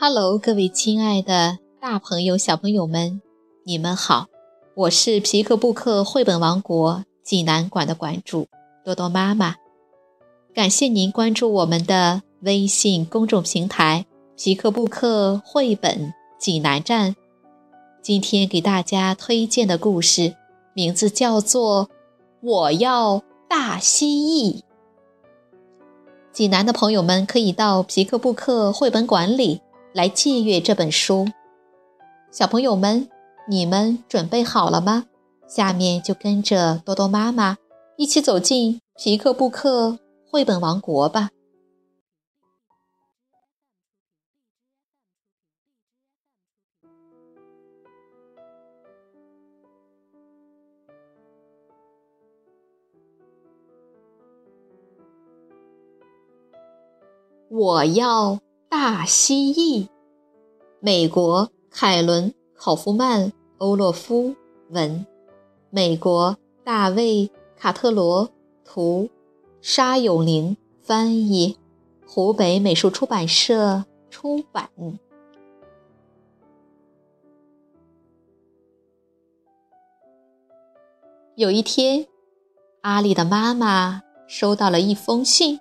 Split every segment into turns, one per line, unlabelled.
Hello，各位亲爱的大朋友、小朋友们，你们好！我是皮克布克绘本王国济南馆的馆主多多妈妈。感谢您关注我们的微信公众平台“皮克布克绘本济南站”。今天给大家推荐的故事名字叫做《我要大蜥蜴》。济南的朋友们可以到皮克布克绘本馆里来借阅这本书。小朋友们，你们准备好了吗？下面就跟着多多妈妈一起走进皮克布克绘本王国吧。我要大蜥蜴。美国凯伦·考夫曼、欧洛夫文，美国大卫·卡特罗图，沙永玲翻译，湖北美术出版社出版。有一天，阿丽的妈妈收到了一封信。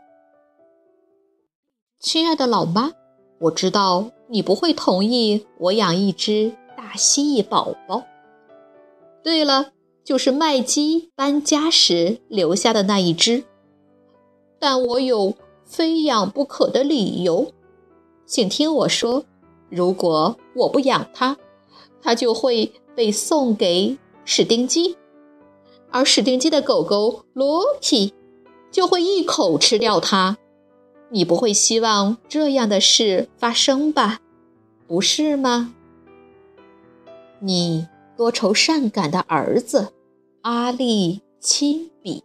亲爱的老妈，我知道你不会同意我养一只大蜥蜴宝宝。对了，就是麦基搬家时留下的那一只。但我有非养不可的理由，请听我说：如果我不养它，它就会被送给史丁基，而史丁基的狗狗罗奇就会一口吃掉它。你不会希望这样的事发生吧？不是吗？你多愁善感的儿子，阿利亲笔。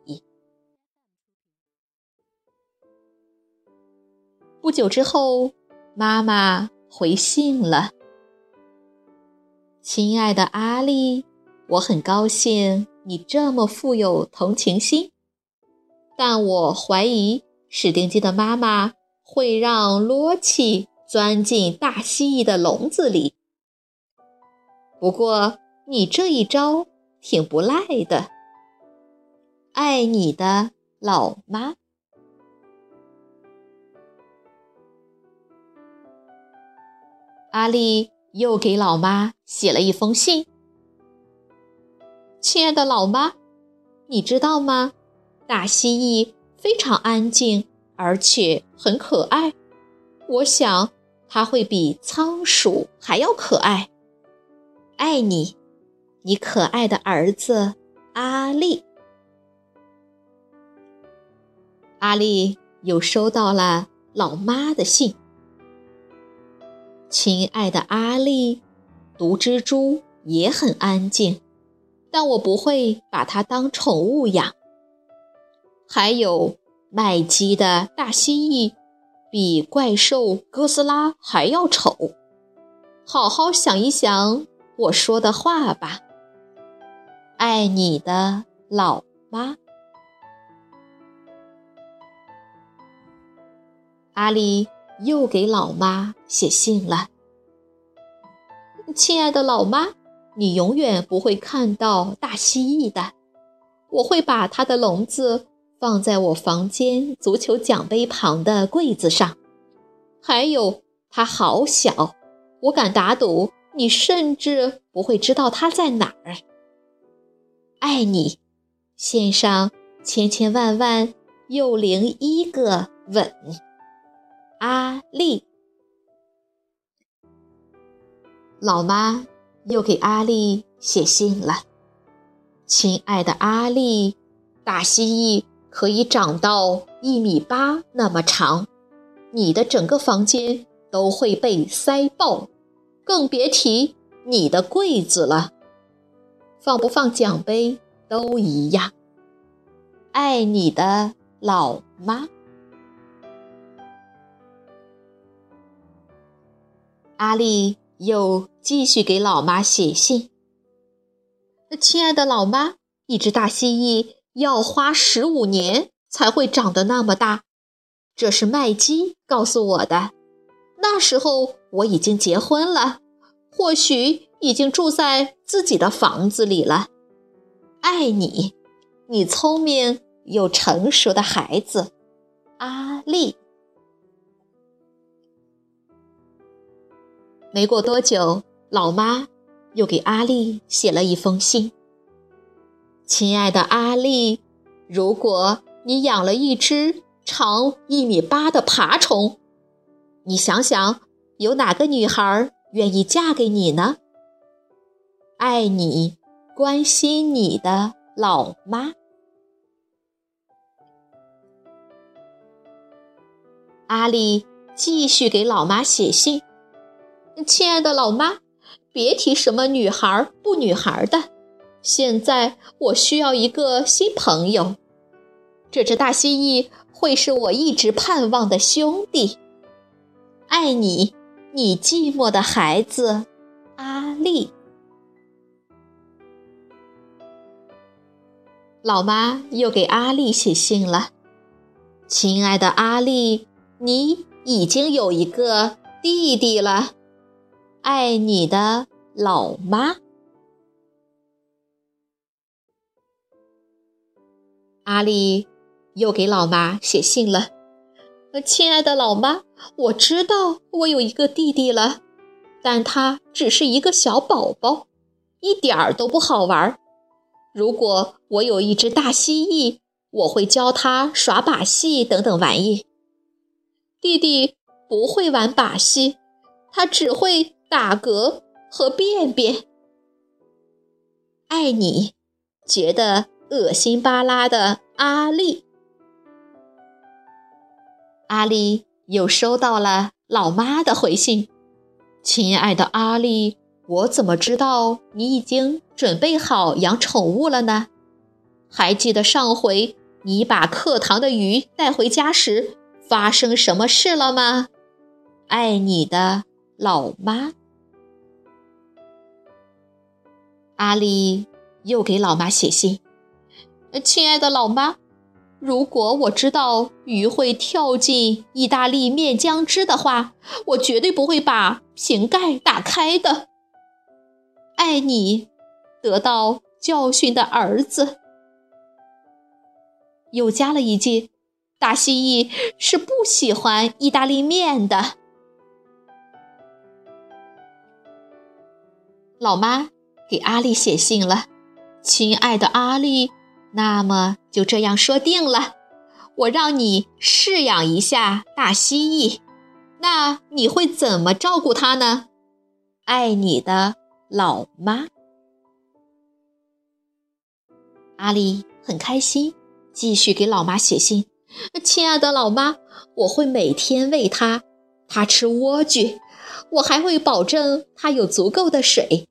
不久之后，妈妈回信了：“亲爱的阿丽，我很高兴你这么富有同情心，但我怀疑。”史丁基的妈妈会让罗奇钻进大蜥蜴的笼子里。不过你这一招挺不赖的。爱你的老妈。阿丽又给老妈写了一封信。亲爱的老妈，你知道吗？大蜥蜴。非常安静，而且很可爱。我想它会比仓鼠还要可爱。爱你，你可爱的儿子阿丽。阿丽又收到了老妈的信。亲爱的阿丽，毒蜘蛛也很安静，但我不会把它当宠物养。还有麦基的大蜥蜴，比怪兽哥斯拉还要丑。好好想一想我说的话吧。爱你的老妈。阿里又给老妈写信了。亲爱的老妈，你永远不会看到大蜥蜴的。我会把它的笼子。放在我房间足球奖杯旁的柜子上，还有它好小，我敢打赌你甚至不会知道它在哪儿。爱你，献上千千万万又零一个吻，阿丽。老妈又给阿丽写信了，亲爱的阿丽，大蜥蜴。可以长到一米八那么长，你的整个房间都会被塞爆，更别提你的柜子了。放不放奖杯都一样。爱你的老妈。阿丽又继续给老妈写信。亲爱的老妈，一只大蜥蜴。要花十五年才会长得那么大，这是麦基告诉我的。那时候我已经结婚了，或许已经住在自己的房子里了。爱你，你聪明又成熟的孩子，阿丽。没过多久，老妈又给阿丽写了一封信。亲爱的阿丽，如果你养了一只长一米八的爬虫，你想想，有哪个女孩愿意嫁给你呢？爱你、关心你的老妈。阿丽继续给老妈写信。亲爱的老妈，别提什么女孩不女孩的。现在我需要一个新朋友，这只大蜥蜴会是我一直盼望的兄弟。爱你，你寂寞的孩子，阿丽。老妈又给阿丽写信了，亲爱的阿丽，你已经有一个弟弟了。爱你的老妈，阿丽又给老妈写信了。亲爱的老妈，我知道我有一个弟弟了，但他只是一个小宝宝，一点儿都不好玩。如果我有一只大蜥蜴，我会教他耍把戏等等玩意。弟弟不会玩把戏，他只会。打嗝和便便，爱你，觉得恶心巴拉的阿丽。阿丽又收到了老妈的回信：“亲爱的阿丽，我怎么知道你已经准备好养宠物了呢？还记得上回你把课堂的鱼带回家时发生什么事了吗？爱你的老妈。”阿丽又给老妈写信：“亲爱的老妈，如果我知道鱼会跳进意大利面酱汁的话，我绝对不会把瓶盖打开的。爱你，得到教训的儿子。”又加了一句：“大蜥蜴是不喜欢意大利面的。”老妈。给阿丽写信了，亲爱的阿丽，那么就这样说定了，我让你试养一下大蜥蜴，那你会怎么照顾它呢？爱你的老妈。阿丽很开心，继续给老妈写信，亲爱的老妈，我会每天喂它，它吃莴苣，我还会保证它有足够的水。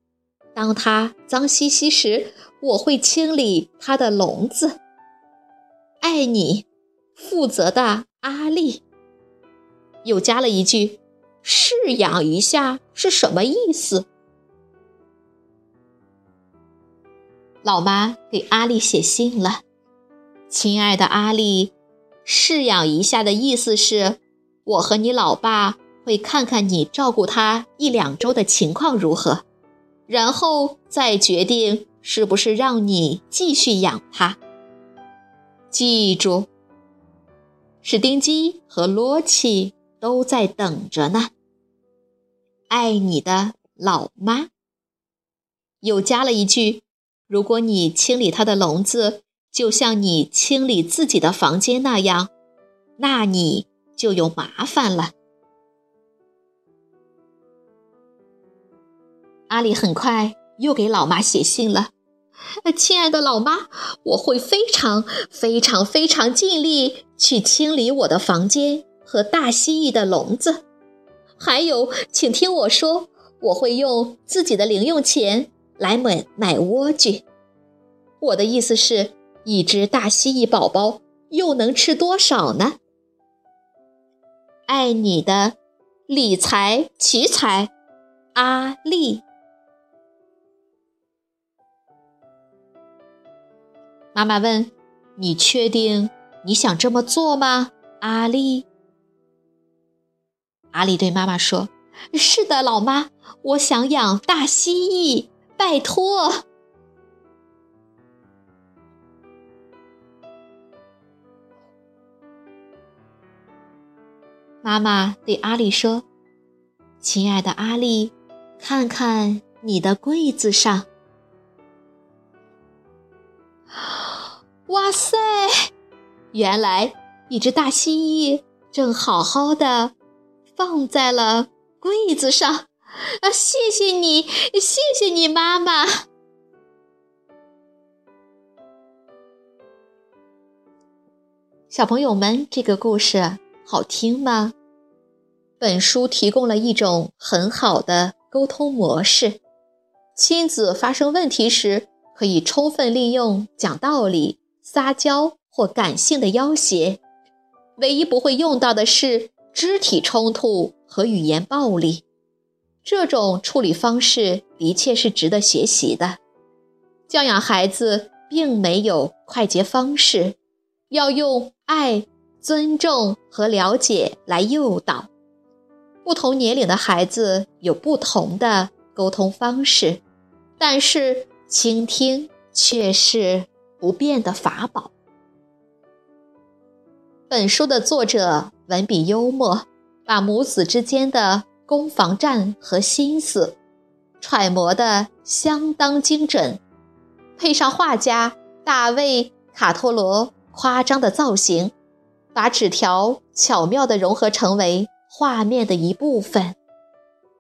当它脏兮兮时，我会清理它的笼子。爱你，负责的阿丽。又加了一句：“试养一下是什么意思？”老妈给阿丽写信了：“亲爱的阿丽，试养一下的意思是，我和你老爸会看看你照顾它一两周的情况如何。”然后再决定是不是让你继续养它。记住，史丁基和罗奇都在等着呢。爱你的老妈。又加了一句：如果你清理它的笼子，就像你清理自己的房间那样，那你就有麻烦了。阿里很快又给老妈写信了，亲爱的老妈，我会非常非常非常尽力去清理我的房间和大蜥蜴的笼子。还有，请听我说，我会用自己的零用钱来买买莴苣。我的意思是，一只大蜥蜴宝宝又能吃多少呢？爱你的理财奇才，阿丽。妈妈问：“你确定你想这么做吗，阿丽？”阿丽对妈妈说：“是的，老妈，我想养大蜥蜴，拜托。”妈妈对阿丽说：“亲爱的阿丽，看看你的柜子上。哇塞，原来一只大蜥蜴正好好的放在了柜子上。啊，谢谢你，谢谢你，妈妈。小朋友们，这个故事。”好听吗？本书提供了一种很好的沟通模式。亲子发生问题时，可以充分利用讲道理、撒娇或感性的要挟。唯一不会用到的是肢体冲突和语言暴力。这种处理方式的确是值得学习的。教养孩子并没有快捷方式，要用爱。尊重和了解来诱导，不同年龄的孩子有不同的沟通方式，但是倾听却是不变的法宝。本书的作者文笔幽默，把母子之间的攻防战和心思揣摩的相当精准，配上画家大卫·卡托罗夸张的造型。把纸条巧妙地融合成为画面的一部分，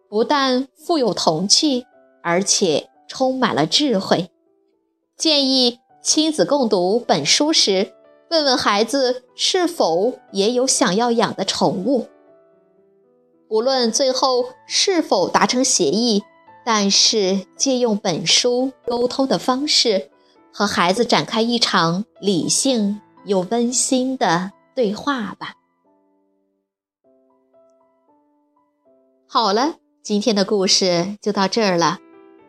不但富有童趣，而且充满了智慧。建议亲子共读本书时，问问孩子是否也有想要养的宠物。无论最后是否达成协议，但是借用本书沟通的方式，和孩子展开一场理性又温馨的。对话吧。好了，今天的故事就到这儿了。